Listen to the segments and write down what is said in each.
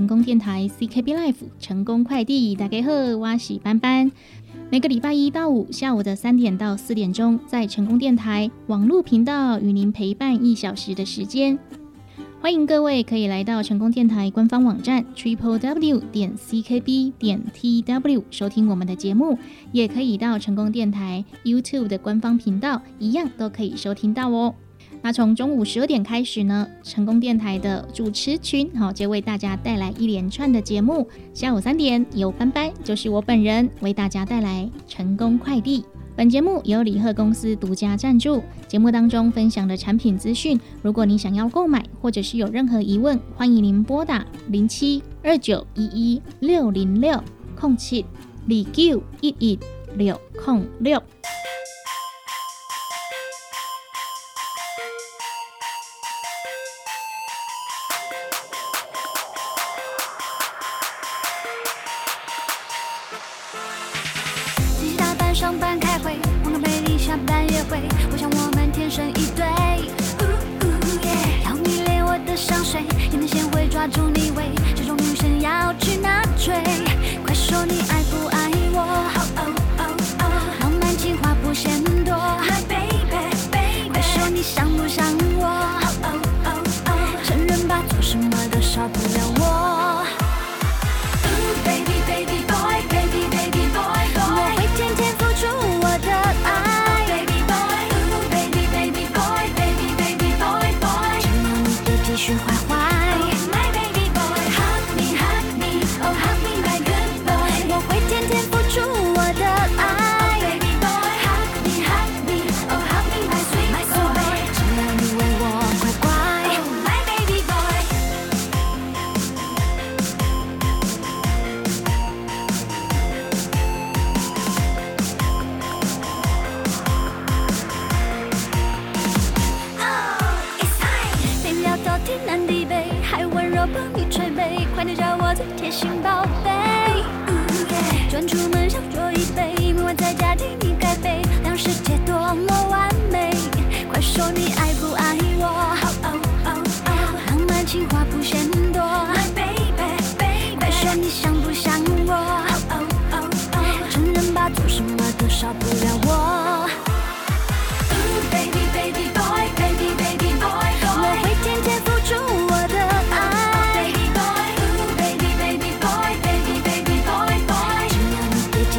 成功电台 ckb life 成功快递打给后哇喜斑斑每个礼拜一到五下午的三点到四点钟在成功电台网络频道与您陪伴一小时的时间。欢迎各位可以来到成功电台官方网站 triple w 点 ckb 点 tw 收听我们的节目也可以到成功电台 youtube 的官方频道一样都可以收听到哦。那从中午十二点开始呢，成功电台的主持群好、就为大家带来一连串的节目。下午三点有班班，就是我本人为大家带来成功快递。本节目由李贺公司独家赞助。节目当中分享的产品资讯，如果你想要购买或者是有任何疑问，欢迎您拨打零七二九一一六零六空七李九一一六空六。抓住你尾。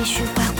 继续画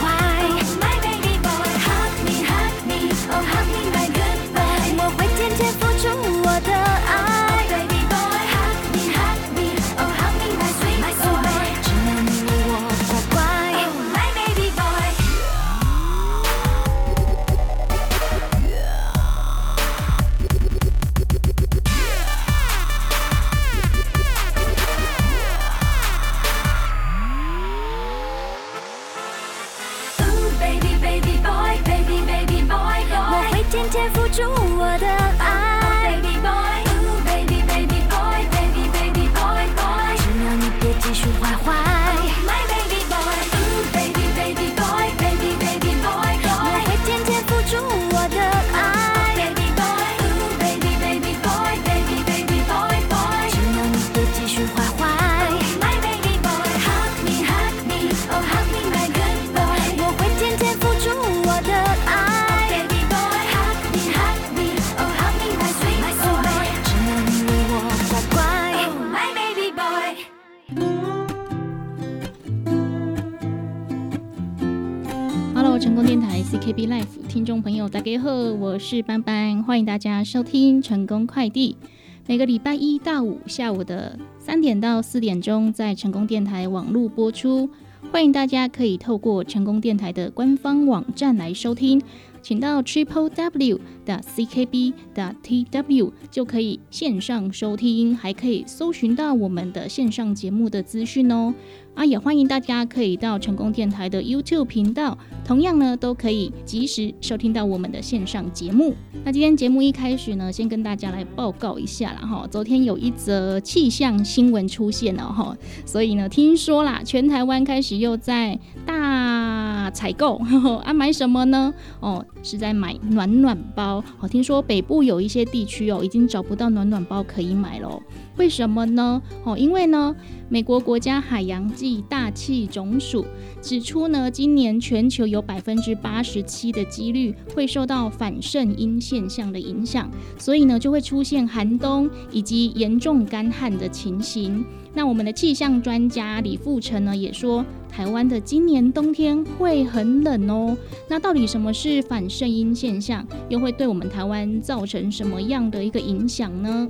是班班，欢迎大家收听成功快递。每个礼拜一到五下午的三点到四点钟，在成功电台网络播出。欢迎大家可以透过成功电台的官方网站来收听。请到 triple w 的 ckb 的 tw 就可以线上收听，还可以搜寻到我们的线上节目的资讯哦。啊，也欢迎大家可以到成功电台的 YouTube 频道，同样呢都可以及时收听到我们的线上节目。那今天节目一开始呢，先跟大家来报告一下啦哈。昨天有一则气象新闻出现了哈，所以呢，听说啦，全台湾开始又在大啊采购 啊，买什么呢？哦。是在买暖暖包哦，听说北部有一些地区哦，已经找不到暖暖包可以买了。为什么呢？哦，因为呢，美国国家海洋暨大气总署指出呢，今年全球有百分之八十七的几率会受到反圣婴现象的影响，所以呢，就会出现寒冬以及严重干旱的情形。那我们的气象专家李富成呢，也说。台湾的今年冬天会很冷哦。那到底什么是反圣婴现象，又会对我们台湾造成什么样的一个影响呢？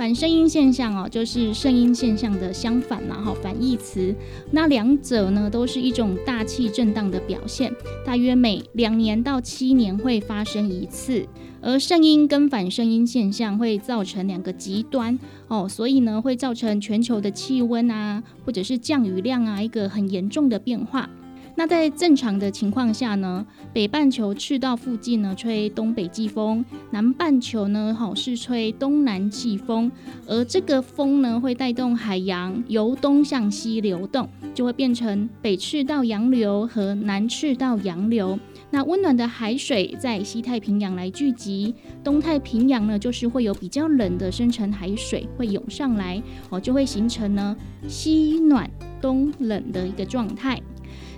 反声音现象哦，就是声音现象的相反嘛，哈，反义词。那两者呢，都是一种大气震荡的表现，大约每两年到七年会发生一次。而声音跟反声音现象会造成两个极端哦，所以呢，会造成全球的气温啊，或者是降雨量啊，一个很严重的变化。那在正常的情况下呢，北半球赤道附近呢吹东北季风，南半球呢好是吹东南季风，而这个风呢会带动海洋由东向西流动，就会变成北赤道洋流和南赤道洋流。那温暖的海水在西太平洋来聚集，东太平洋呢就是会有比较冷的深层海水会涌上来，哦就会形成呢西暖东冷的一个状态。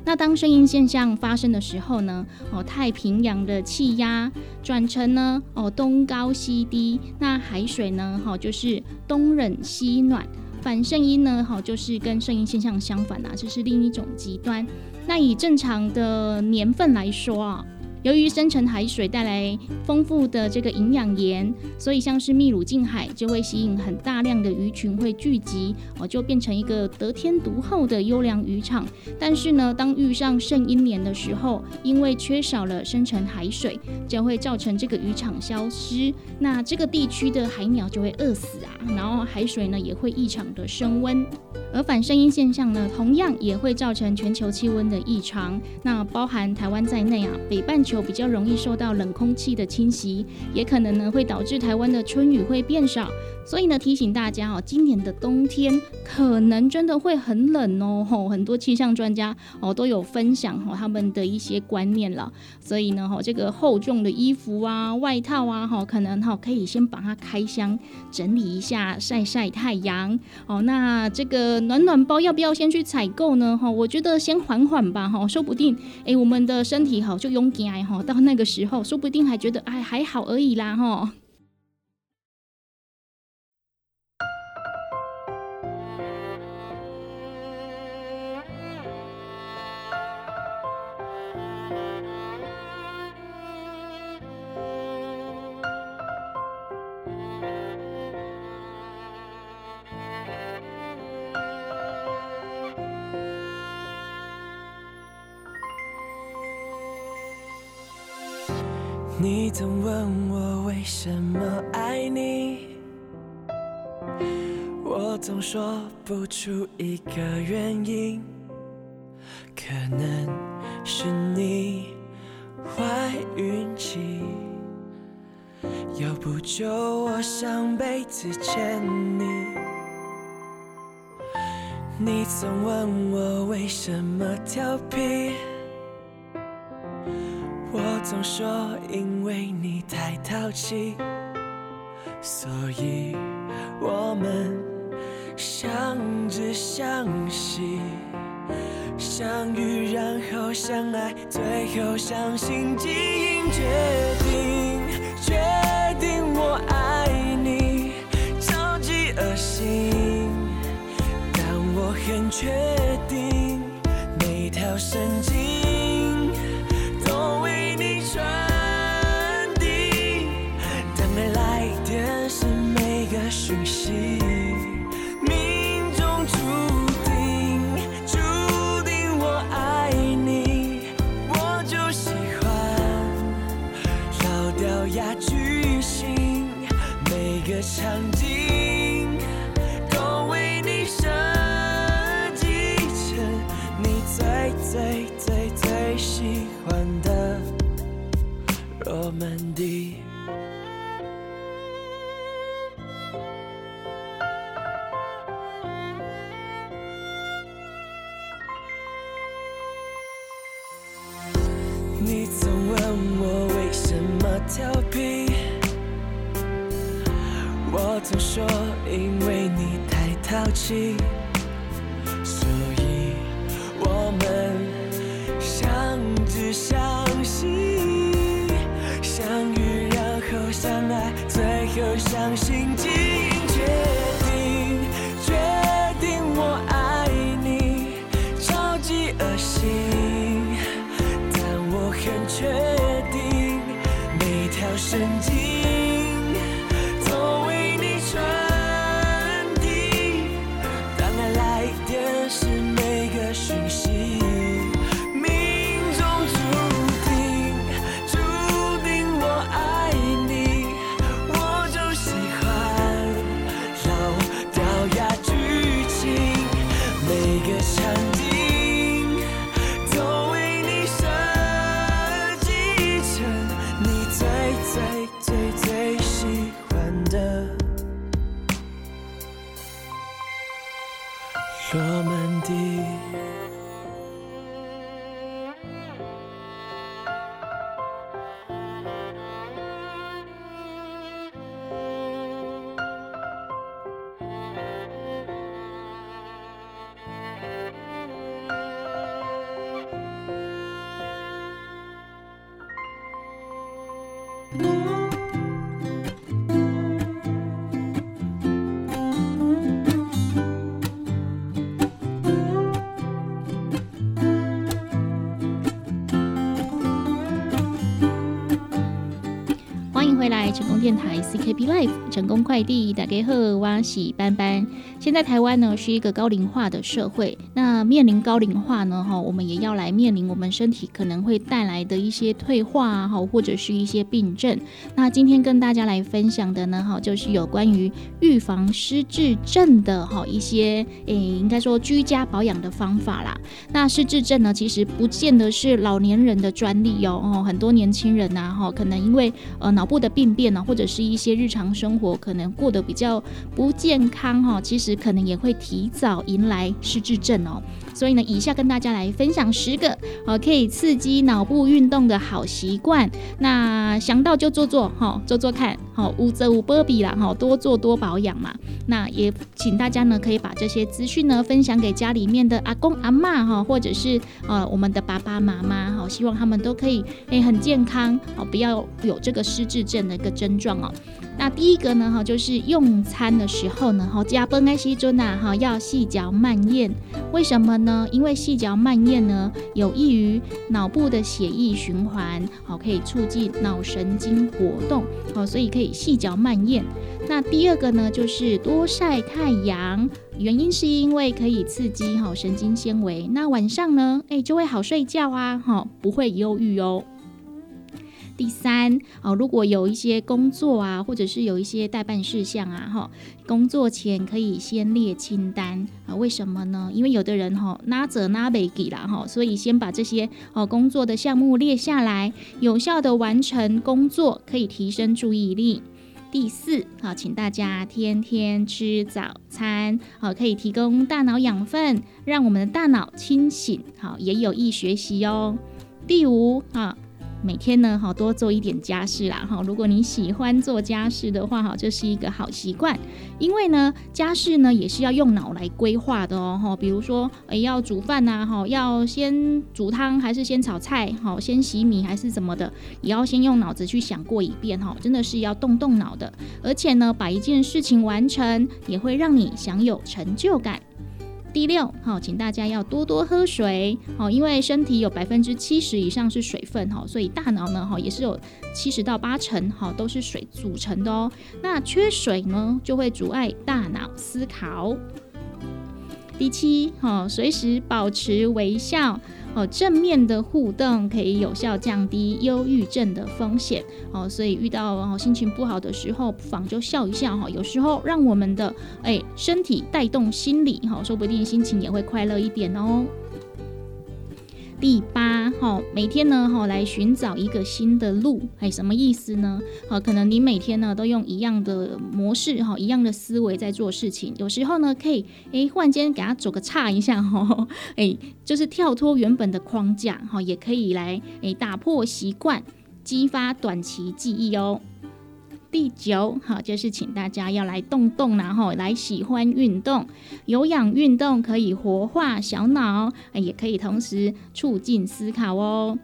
那当声音现象发生的时候呢，哦，太平洋的气压转成呢，哦，东高西低，那海水呢，哈，就是东冷西暖，反声音呢，哈，就是跟声音现象相反啊，这是另一种极端。那以正常的年份来说啊。由于深层海水带来丰富的这个营养盐，所以像是秘鲁近海就会吸引很大量的鱼群会聚集，哦，就变成一个得天独厚的优良渔场。但是呢，当遇上圣婴年的时候，因为缺少了深层海水，将会造成这个渔场消失，那这个地区的海鸟就会饿死啊，然后海水呢也会异常的升温。而反声音现象呢，同样也会造成全球气温的异常。那包含台湾在内啊，北半球就比较容易受到冷空气的侵袭，也可能呢会导致台湾的春雨会变少。所以呢，提醒大家哦，今年的冬天可能真的会很冷哦。吼，很多气象专家哦都有分享哈他们的一些观念了。所以呢，吼这个厚重的衣服啊、外套啊，哈可能哈可以先把它开箱整理一下，晒晒太阳。哦，那这个暖暖包要不要先去采购呢？哈，我觉得先缓缓吧。哈，说不定哎，我们的身体好就勇敢哈，到那个时候说不定还觉得哎还好而已啦。哈。你总问我为什么爱你，我总说不出一个原因，可能是你坏运气。要不就我上辈子欠你。你曾问我为什么调皮。总说，因为你太淘气，所以我们相知相惜，相遇然后相爱，最后相信基因决定，决定我爱你，超级恶心，但我很确定，每条神经罗曼蒂。Life 成功快递打给贺哇喜班班。现在台湾呢是一个高龄化的社会，那面临高龄化呢，哈，我们也要来面临我们身体可能会带来的一些退化，哈，或者是一些病症。那今天跟大家来分享的呢，哈，就是有关于预防失智症的哈一些，诶，应该说居家保养的方法啦。那失智症呢，其实不见得是老年人的专利哦，哦，很多年轻人呐，哈，可能因为呃脑部的病变呢，或者是一些日常生活可能过得比较不健康哈，其实可能也会提早迎来失智症哦。所以呢，以下跟大家来分享十个呃可以刺激脑部运动的好习惯。那想到就做做哈，做做看，好无则无波比啦，哈，多做多保养嘛。那也请大家呢可以把这些资讯呢分享给家里面的阿公阿嬷哈，或者是呃我们的爸爸妈妈哈，希望他们都可以诶、很健康哦，不要有这个失智症的一个症状哦。那第一个呢，哈，就是用餐的时候呢，哈，加崩爱西尊呐，哈，要细嚼慢咽。为什么呢？因为细嚼慢咽呢，有益于脑部的血液循环，好，可以促进脑神经活动，好，所以可以细嚼慢咽。那第二个呢，就是多晒太阳，原因是因为可以刺激好神经纤维，那晚上呢，哎，就会好睡觉啊，好，不会忧郁哦。第三，哦，如果有一些工作啊，或者是有一些代办事项啊，哈，工作前可以先列清单啊。为什么呢？因为有的人哈，拿着拿没给啦哈，所以先把这些哦工作的项目列下来，有效的完成工作，可以提升注意力。第四，好，请大家天天吃早餐，好，可以提供大脑养分，让我们的大脑清醒，好，也有益学习哦。第五，啊。每天呢，好多做一点家事啦，哈。如果你喜欢做家事的话，哈，这是一个好习惯。因为呢，家事呢也是要用脑来规划的哦，哈。比如说，诶，要煮饭呐，哈，要先煮汤还是先炒菜，哈，先洗米还是怎么的，也要先用脑子去想过一遍，哈，真的是要动动脑的。而且呢，把一件事情完成，也会让你享有成就感。第六，好，请大家要多多喝水，好，因为身体有百分之七十以上是水分，哈，所以大脑呢，哈，也是有七十到八成，哈，都是水组成的哦。那缺水呢，就会阻碍大脑思考。第七，好，随时保持微笑。哦，正面的互动可以有效降低忧郁症的风险。哦，所以遇到哦心情不好的时候，不妨就笑一笑哈。有时候让我们的哎身体带动心理哈，说不定心情也会快乐一点哦。第八，哈，每天呢，哈，来寻找一个新的路，哎，什么意思呢？好，可能你每天呢都用一样的模式，哈，一样的思维在做事情，有时候呢，可以，哎，忽然间给他走个岔一下，哈，哎，就是跳脱原本的框架，哈，也可以来，哎，打破习惯，激发短期记忆哦。第九，好，就是请大家要来动动，然后来喜欢运动，有氧运动可以活化小脑，也可以同时促进思考哦。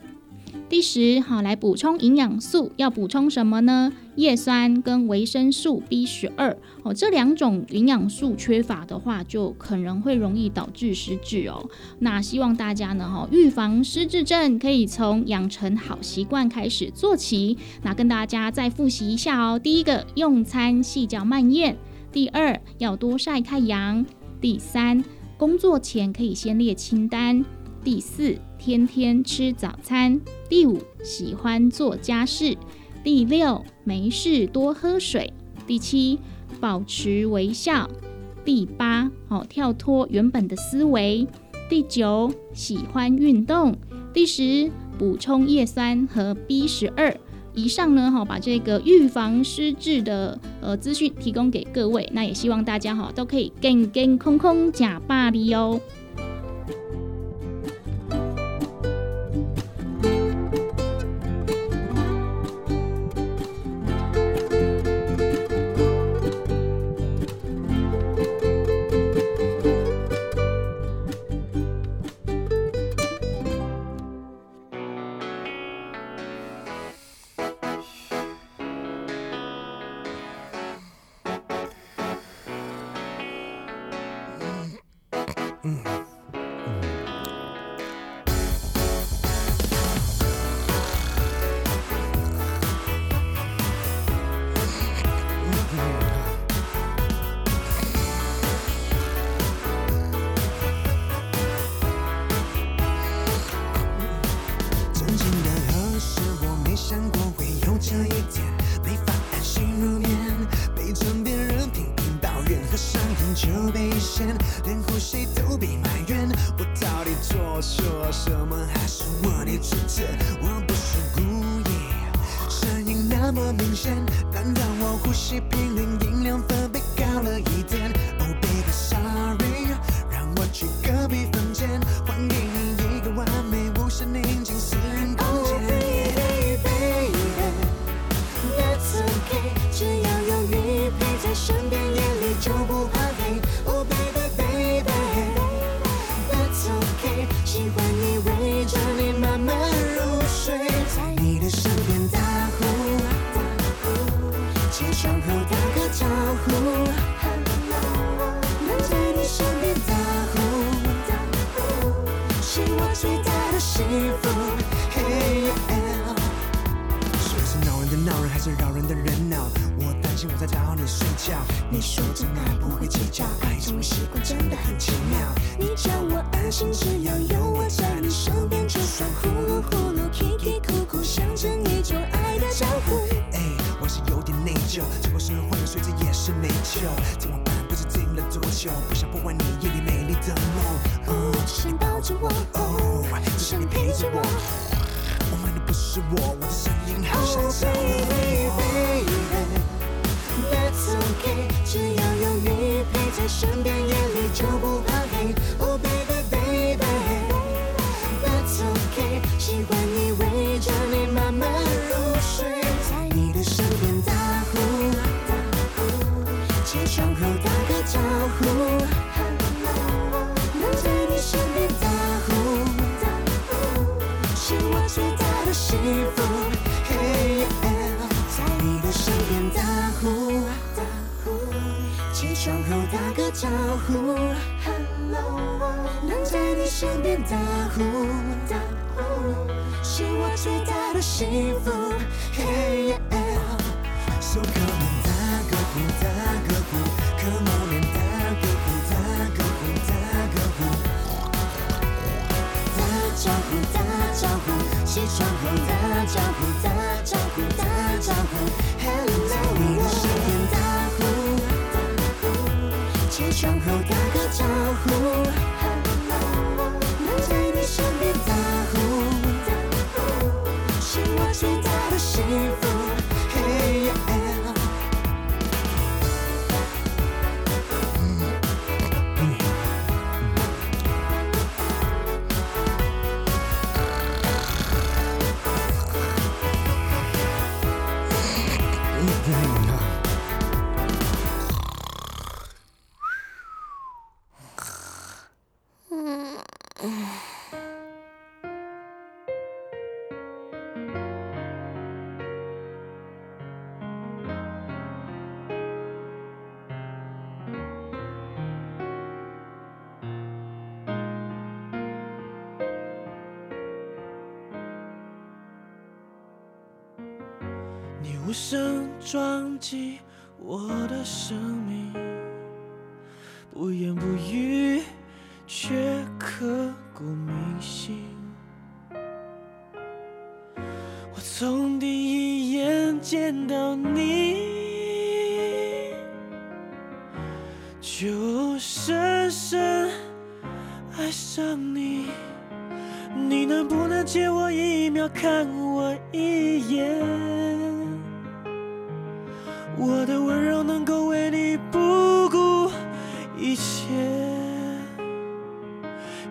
第十，好来补充营养素，要补充什么呢？叶酸跟维生素 B 十二哦，这两种营养素缺乏的话，就可能会容易导致失智哦。那希望大家呢，哈，预防失智症可以从养成好习惯开始做起。那跟大家再复习一下哦。第一个，用餐细嚼慢咽；第二，要多晒太阳；第三，工作前可以先列清单；第四，天天吃早餐；第五，喜欢做家事。第六，没事多喝水。第七，保持微笑。第八，哦，跳脱原本的思维。第九，喜欢运动。第十，补充叶酸和 B 十二。以上呢，哈，把这个预防失智的呃资讯提供给各位。那也希望大家哈都可以健健康康假巴黎哦。是我最大的幸福。So come and 打个呼，打个呼，come 打个呼，打个呼，打个呼。打招呼，打招呼，起床后打招呼，打招呼，打招呼，hello。你的身边打呼，起床后打个招呼。声撞击我的生命，不言不语，却刻骨铭心。我从第一眼见到你，就深深爱上你。你能不能借我一秒看我一眼？我的温柔能够为你不顾一切，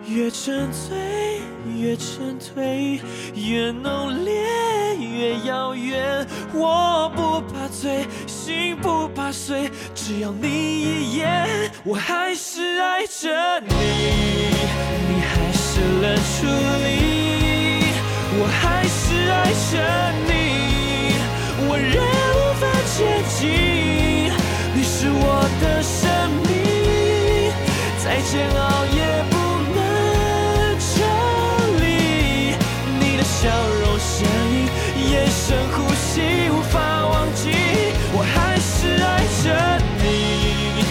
越沉醉越沉醉，越浓烈越遥远。我不怕醉，心不怕碎，只要你一眼，我还是爱着你，你还是冷处理，我还是爱着你，我仍接近，你是我的生命，再煎熬也不能抽离。你的笑容、声音、眼神、呼吸，无法忘记。我还是爱着你，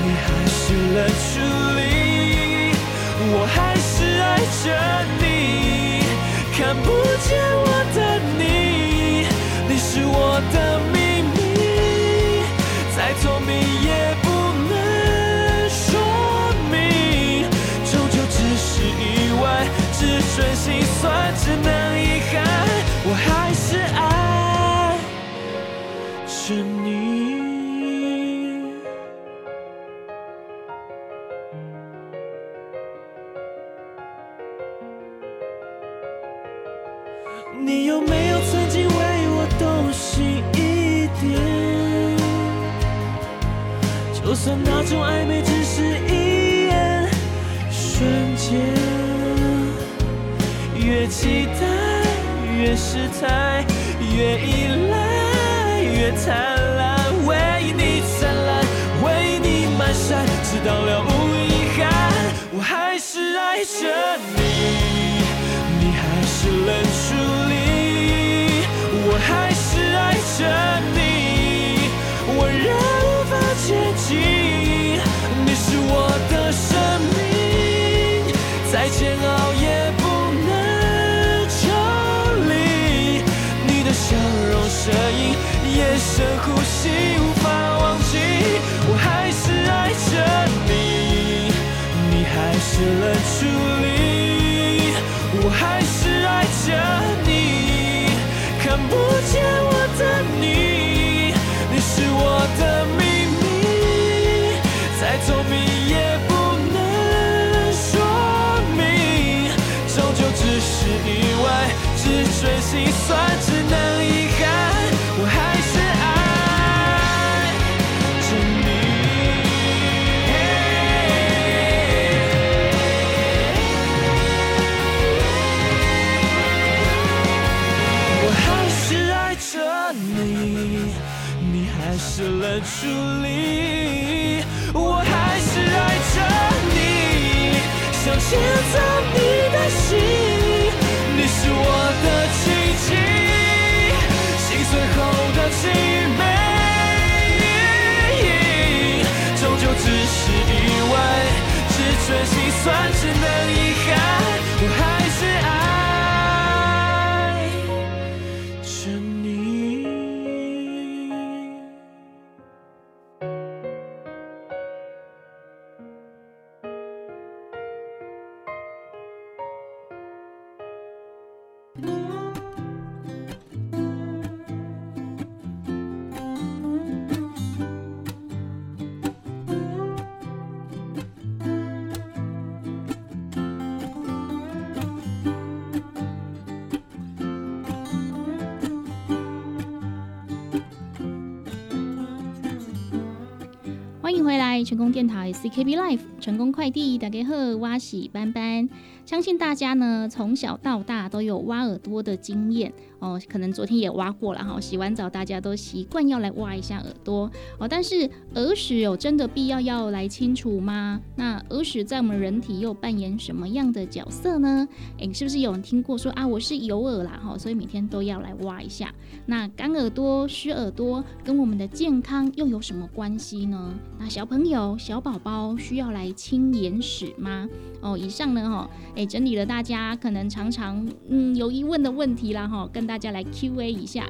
你还是冷处理，我还是爱着你，看不见只能遗憾，我还是爱着你。你有没有曾经为我动心一点？就算那种暧昧只是一眼瞬间，越期待越失态，越依赖越贪婪，为你灿烂，为你满山，直到了无遗憾，我还是爱着你，你还是冷处理，我还是爱着你，我仍无法接近，你是我的生命，再煎熬声音、眼神、呼吸，无法忘记，我还是爱着你，你还是冷处理，我还是爱着你，看不见我的你，你是我的秘密，再聪明也不能说明，终究只是意外，只准心酸，冷处理，我还是爱着你，想牵走你的心，你是我的奇迹，心碎后的凄美，终究只是意外，只准心酸，只能功电台 CKB Life 成功快递打给贺挖喜斑斑。相信大家呢从小到大都有挖耳朵的经验哦，可能昨天也挖过了哈。洗完澡大家都习惯要来挖一下耳朵哦，但是耳屎有真的必要要来清除吗？那耳屎在我们人体又扮演什么样的角色呢？诶，是不是有人听过说啊，我是有耳啦哈，所以每天都要来挖一下？那干耳朵、湿耳朵跟我们的健康又有什么关系呢？那小朋友、小宝宝需要来清眼屎吗？哦，以上呢，哈，诶，整理了大家可能常常嗯有疑问的问题啦，哈，跟大家来 Q&A 一下。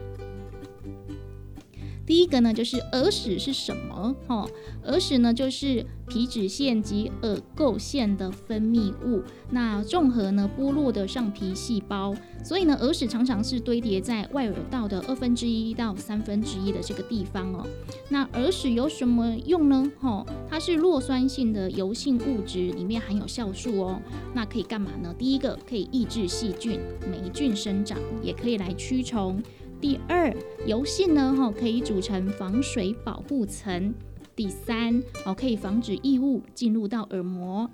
第一个呢，就是耳屎是什么？哈，耳屎呢就是皮脂腺及耳垢腺的分泌物，那综合呢剥落的上皮细胞，所以呢耳屎常常是堆叠在外耳道的二分之一到三分之一的这个地方哦。那耳屎有什么用呢？哈，它是弱酸性的油性物质，里面含有酵素哦。那可以干嘛呢？第一个可以抑制细菌、霉菌生长，也可以来驱虫。第二，油性呢，哈，可以组成防水保护层。第三，哦，可以防止异物进入到耳膜。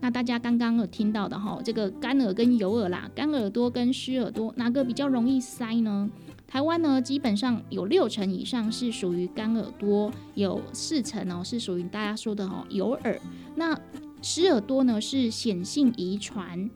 那大家刚刚有听到的哈，这个干耳跟油耳啦，干耳朵跟湿耳朵，哪个比较容易塞呢？台湾呢，基本上有六成以上是属于干耳朵，有四成哦是属于大家说的哈油耳。那湿耳朵呢是显性遗传。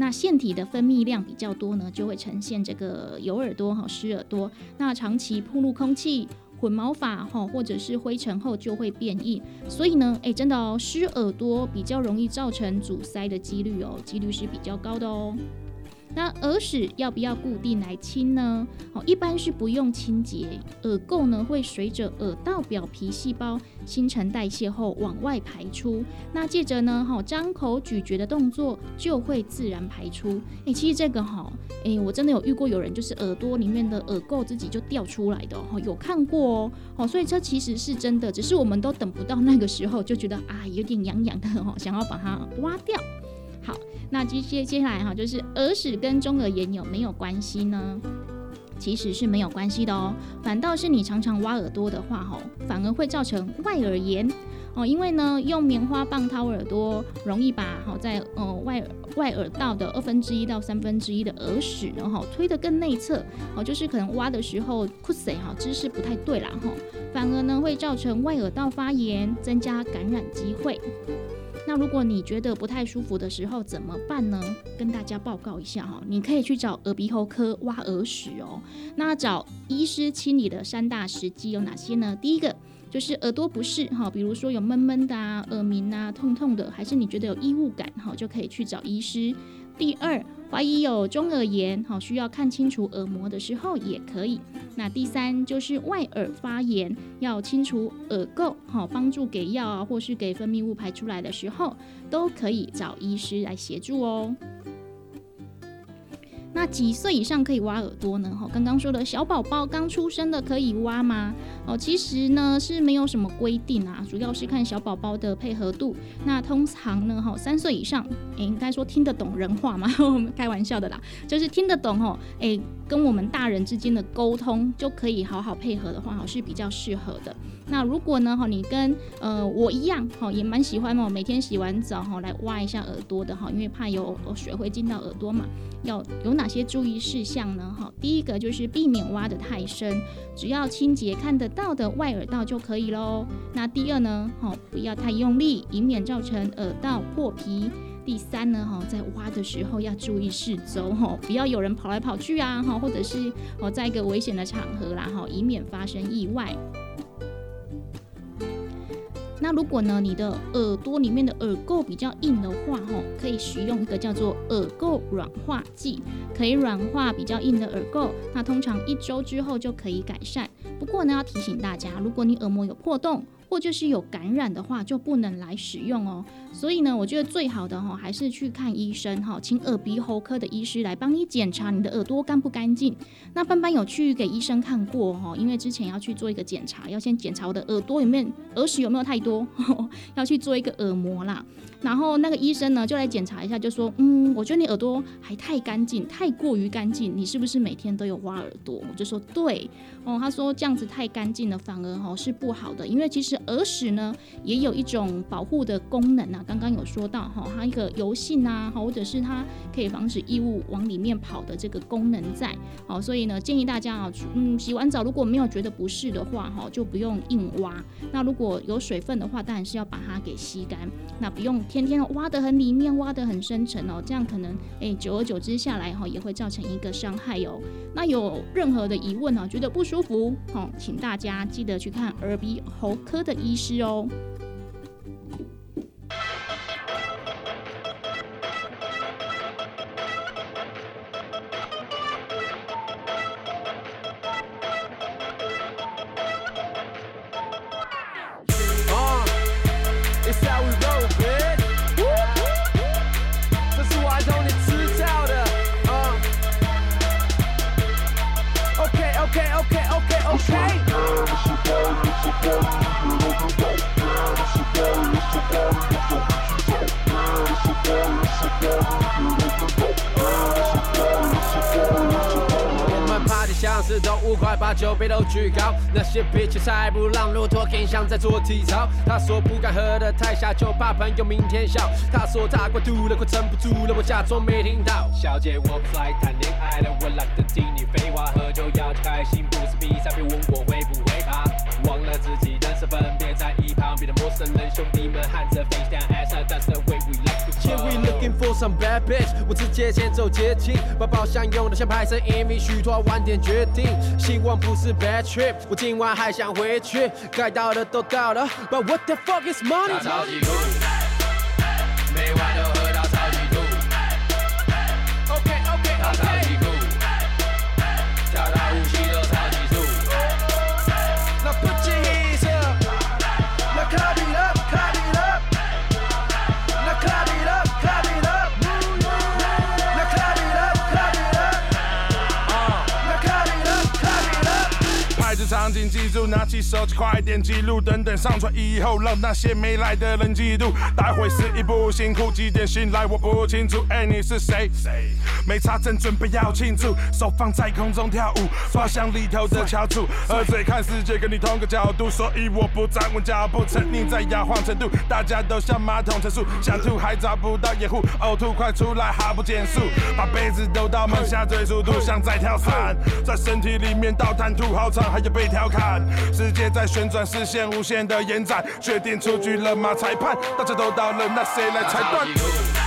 那腺体的分泌量比较多呢，就会呈现这个有耳朵哈湿耳朵。那长期暴露空气、混毛发哈，或者是灰尘后就会变硬。所以呢，哎，真的哦，湿耳朵比较容易造成阻塞的几率哦，几率是比较高的哦。那耳屎要不要固定来清呢？哦，一般是不用清洁，耳垢呢会随着耳道表皮细胞新陈代谢后往外排出。那借着呢，哈张口咀嚼的动作就会自然排出。哎，其实这个哈，哎，我真的有遇过有人就是耳朵里面的耳垢自己就掉出来的，哈，有看过哦，哦，所以这其实是真的，只是我们都等不到那个时候就觉得啊有点痒痒的，哈，想要把它挖掉。那接接接下来哈，就是耳屎跟中耳炎有没有关系呢？其实是没有关系的哦，反倒是你常常挖耳朵的话，哈，反而会造成外耳炎哦。因为呢，用棉花棒掏耳朵，容易把好在呃外外耳道的二分之一到三分之一的耳屎，然后推得更内侧哦，就是可能挖的时候酷塞哈姿势不太对啦哈，反而呢会造成外耳道发炎，增加感染机会。那如果你觉得不太舒服的时候怎么办呢？跟大家报告一下哈，你可以去找耳鼻喉科挖耳屎哦。那找医师清理的三大时机有哪些呢？第一个就是耳朵不适哈，比如说有闷闷的啊、耳鸣啊、痛痛的，还是你觉得有异物感哈，就可以去找医师。第二，怀疑有中耳炎，好需要看清楚耳膜的时候也可以。那第三就是外耳发炎，要清除耳垢，好帮助给药啊，或是给分泌物排出来的时候，都可以找医师来协助哦。那几岁以上可以挖耳朵呢？哈，刚刚说的小宝宝刚出生的可以挖吗？哦，其实呢是没有什么规定啊，主要是看小宝宝的配合度。那通常呢，哈，三岁以上，诶，应该说听得懂人话吗？我们开玩笑的啦，就是听得懂哦，诶，跟我们大人之间的沟通就可以好好配合的话，哈，是比较适合的。那如果呢，哈，你跟呃我一样，哈，也蛮喜欢哦，每天洗完澡哈来挖一下耳朵的哈，因为怕有水会进到耳朵嘛，要有哪些注意事项呢？哈，第一个就是避免挖得太深，只要清洁看得到的外耳道就可以喽。那第二呢，哈，不要太用力，以免造成耳道破皮。第三呢，哈，在挖的时候要注意四周，哈，不要有人跑来跑去啊，哈，或者是哦，在一个危险的场合啦，哈，以免发生意外。那如果呢，你的耳朵里面的耳垢比较硬的话，吼，可以使用一个叫做耳垢软化剂，可以软化比较硬的耳垢。那通常一周之后就可以改善。不过呢，要提醒大家，如果你耳膜有破洞，或就是有感染的话，就不能来使用哦。所以呢，我觉得最好的哈，还是去看医生哈，请耳鼻喉科的医师来帮你检查你的耳朵干不干净。那班班有去给医生看过哈，因为之前要去做一个检查，要先检查我的耳朵里面耳屎有没有太多，要去做一个耳膜啦。然后那个医生呢，就来检查一下，就说，嗯，我觉得你耳朵还太干净，太过于干净，你是不是每天都有挖耳朵？我就说对，哦，他说这样子太干净了，反而哈是不好的，因为其实耳屎呢也有一种保护的功能啊，刚刚有说到哈，它一个油性啊，或者是它可以防止异物往里面跑的这个功能在，好，所以呢建议大家啊，嗯，洗完澡如果没有觉得不适的话，哈，就不用硬挖，那如果有水分的话，当然是要把它给吸干，那不用。天天挖得很里面，挖得很深沉哦，这样可能诶，久而久之下来哈，也会造成一个伤害哦。那有任何的疑问呢，觉得不舒服，哦，请大家记得去看耳鼻喉科的医师哦。酒杯都举高，那些脾气才不让骆驼更像在做体操。他说不敢喝的太下，就怕朋友明天笑。他说他快吐了，快撑不住了，我假装没听到。小姐，我不来谈恋爱了，我懒得听你废话。喝酒要开心，不是比赛，别问我会不会怕。忘了自己的身份，别在意旁边的陌生人。兄弟们喊着 Bad bitch，我直接先走捷径，把宝箱用的像拍摄 MV，许诺晚点决定，希望不是 bad trip，我今晚还想回去，该到的都到了，But what the fuck is money？超级酷，每晚都。记住，拿起手机，快点记录，等等上传以后，让那些没来的人嫉妒。待会是一步辛苦，几点醒来我不清楚。哎，你是谁？谁？没查证，准备要庆祝，手放在空中跳舞，包厢里头的翘楚，喝醉看世界跟你同个角度，所以我不站稳脚步，沉溺在摇晃程度，大家都像马桶陈述，想吐还找不到掩护，呕吐快出来还不减速，把杯子都到门下追速度，像在跳伞，在身体里面倒弹吐好长，还要被调侃。世界在旋转，视线无限的延展。决定出局了吗？裁判，大家都到了，那谁来裁断？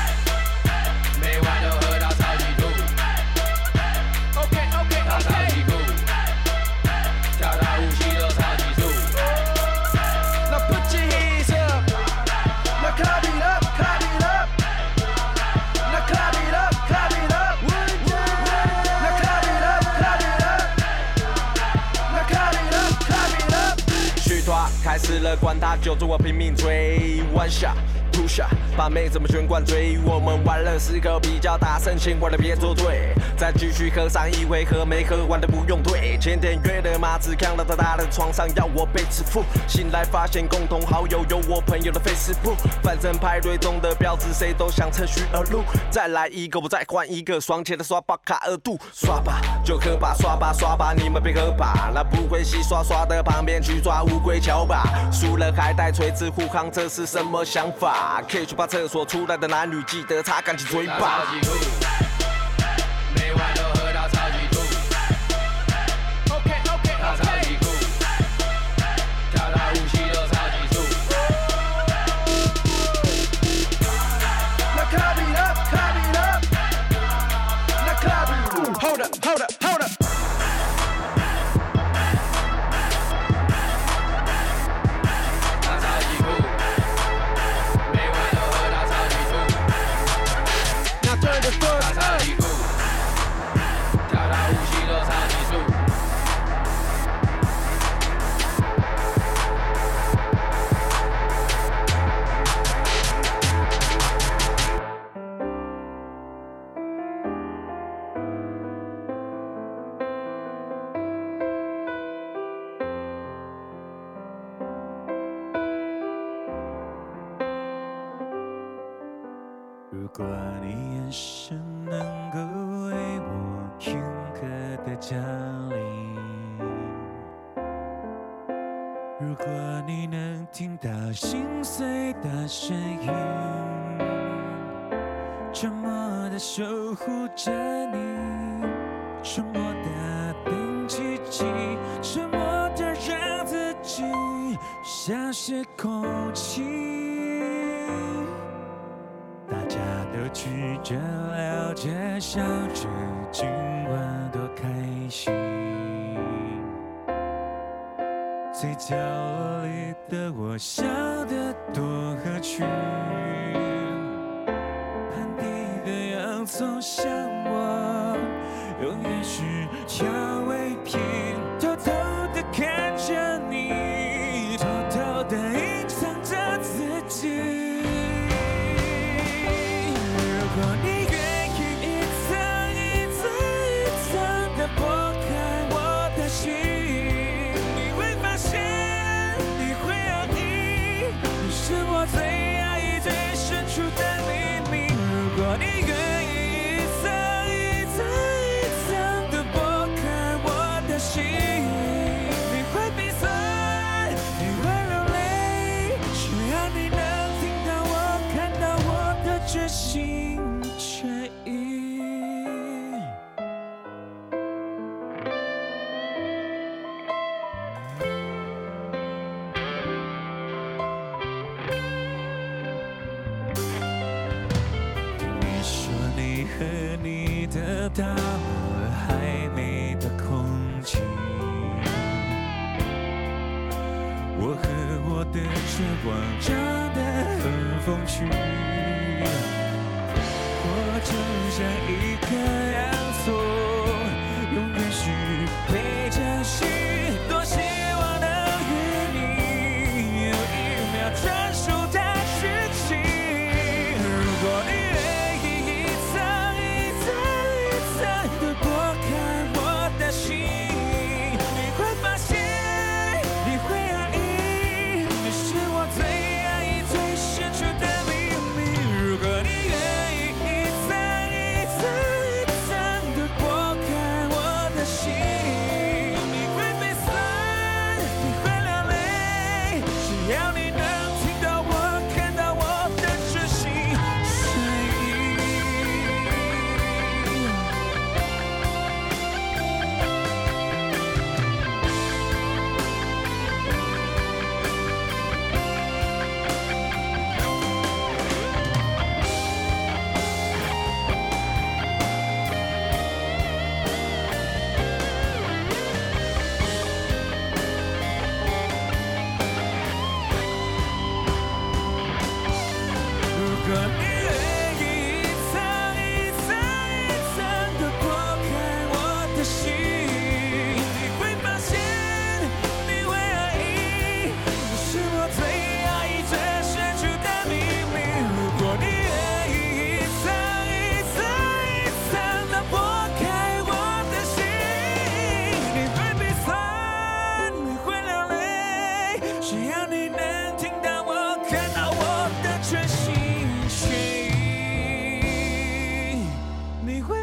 他，就着我拼命追，One shot。吐下，把妹子们全灌醉？我们玩了四口比较大声，请玩的别作对。再继续喝上一回，喝没喝完的不用退。前天约的马子看到他大的床上，要我被支付。醒来发现共同好友有我朋友的 Facebook，反正派对中的婊子谁都想趁虚而入。再来一个，我再换一个，双钱的刷爆卡额度。刷吧就喝吧，刷吧刷吧，你们别喝吧。那不会洗刷刷的旁边去抓乌龟桥吧。输了还带锤子护航，这是什么想法？K 去把厕所出来的男女记得擦干净嘴巴。都聚着聊着笑着，今晚多开心。最角落里的我笑得多合群，盘底的洋葱像我，永远是调味品，偷偷的看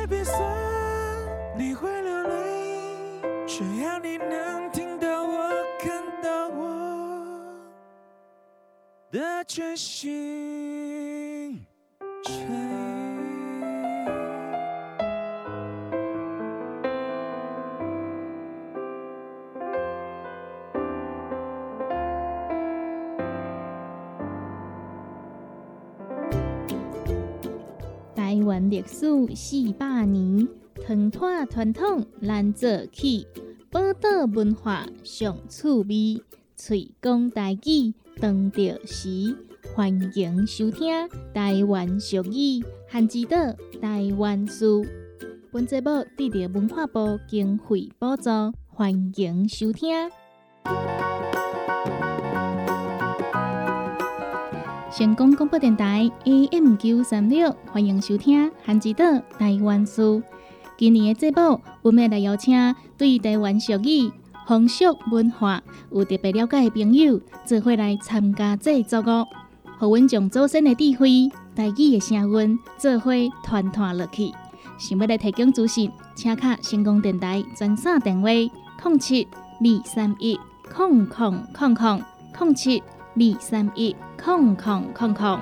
别算，你会流泪，只要你能听到我、看到我的真心。历史四百年，传统传统咱做起，宝岛文化上趣味，喙讲台语当着时。欢迎收听台湾俗语汉之岛台湾书。本节目得到文化部经费补助，欢迎收听。成功广播电台 AM 九三六，欢迎收听《韩之岛台湾书》。今年的节目，我们来邀请对台湾俗语、风俗文化有特别了解的朋友，做伙来参加这个节目，互阮将祖先的智慧台语的声音，做伙团团落去。想要来提供资讯，请卡成功电台专线电话：零七二三一空空空空零七二三一空空空空。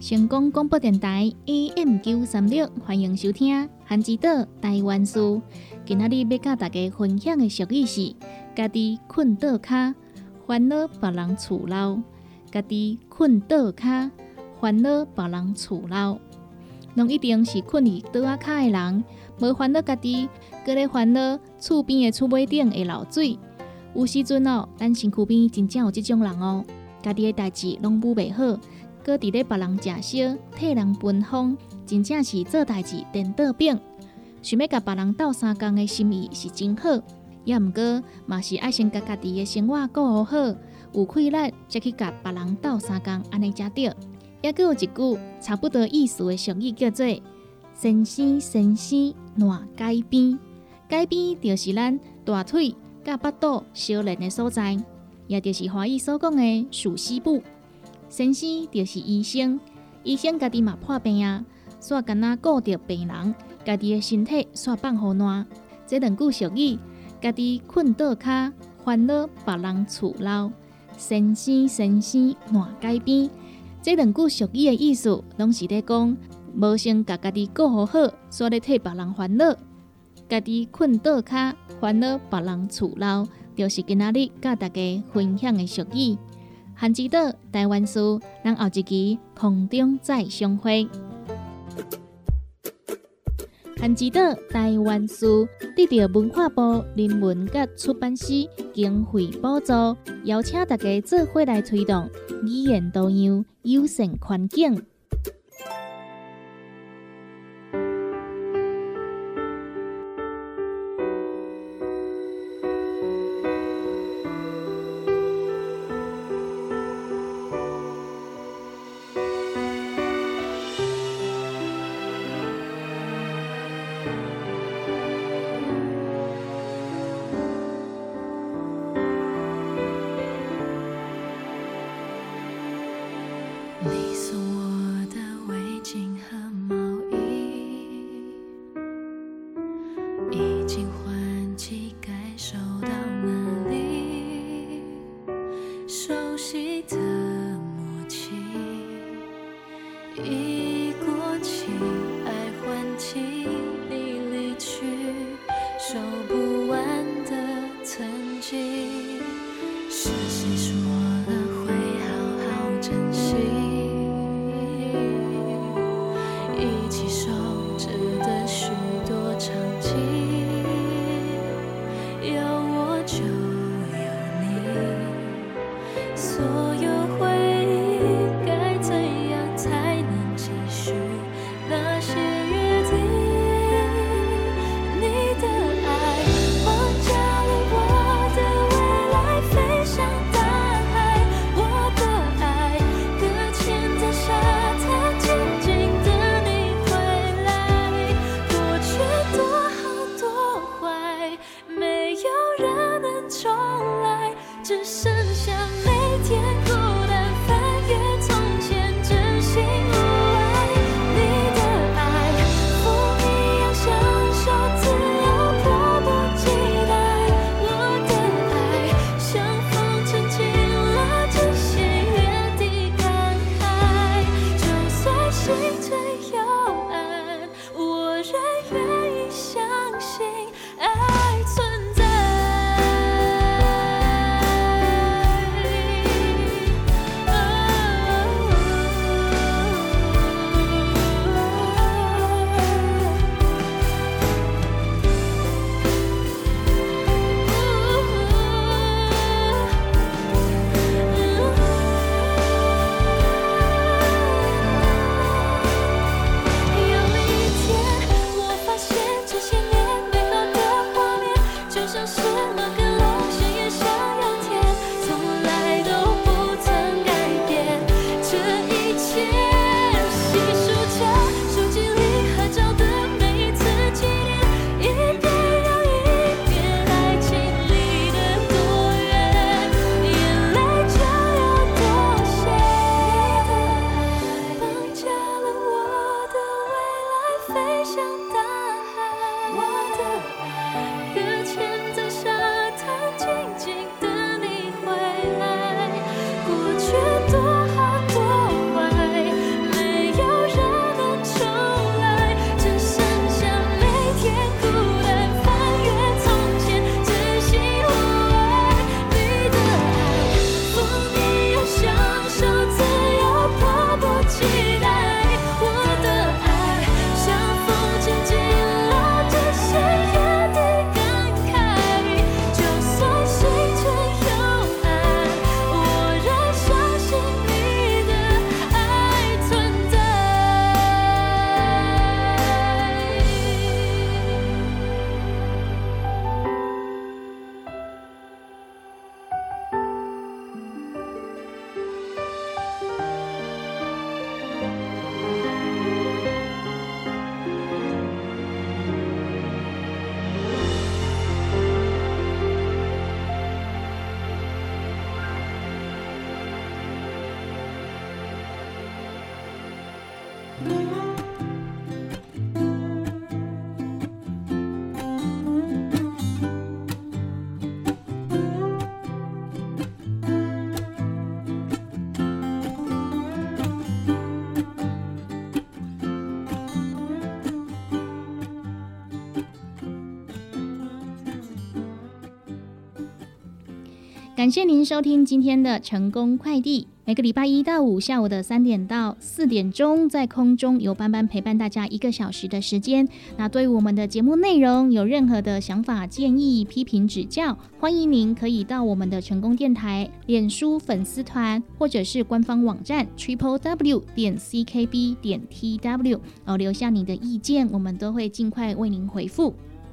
成功广播电台 AM 九三六，欢迎收听《韩之岛台湾事》。今仔日要甲大家分享的俗语是：家己困倒骹，烦恼别人厝漏；家己困倒骹，烦恼别人厝漏。拢一定是困伫倒仔骹的人，无烦恼家己，搁咧烦恼厝边的厝尾顶会漏水。有时阵哦，咱身躯边真正有即种人哦，家己的代志拢务袂好。搁伫咧别人食烧，替人分风，真正是做代志颠倒饼。想要甲别人斗相共的心意是真好，也毋过嘛是爱先甲家己的生活过好好，有气力则去甲别人斗相共，安尼才对。也搁有一句差不多意思的俗语，叫做“先生先生烂街边”。街边就是咱大腿甲腹肚相连的所在，也就是华语所讲的属西部。先生就是医生，医生家己嘛破病啊，煞干那顾着病人，家己的身体煞放好烂。这两句俗语，家己困倒骹，烦恼别人厝漏。先生先生烂街边，这两句俗语的意思，拢是在讲，无先甲家己顾好好，煞咧替别人烦恼。家己困倒骹，烦恼别人厝老，就是今仔日甲大家分享的俗语。韩之岛台湾书，咱后一期空中再相会。韩之岛台湾书得到文化部人文及出版社经费补助，邀请大家做伙来推动语言多样、友善环境。感谢您收听今天的成功快递。每个礼拜一到五下午的三点到四点钟，在空中有班班陪伴大家一个小时的时间。那对于我们的节目内容有任何的想法、建议、批评、指教，欢迎您可以到我们的成功电台脸书粉丝团或者是官方网站 triple w 点 ckb 点 tw 哦，留下你的意见，我们都会尽快为您回复。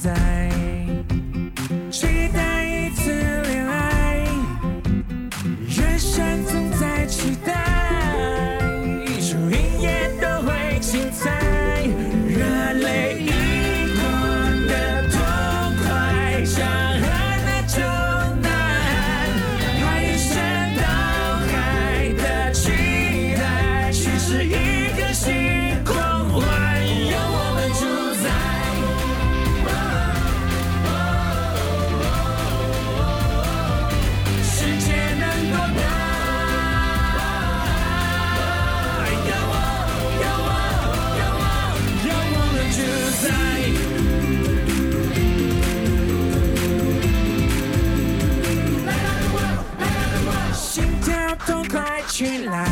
球去来。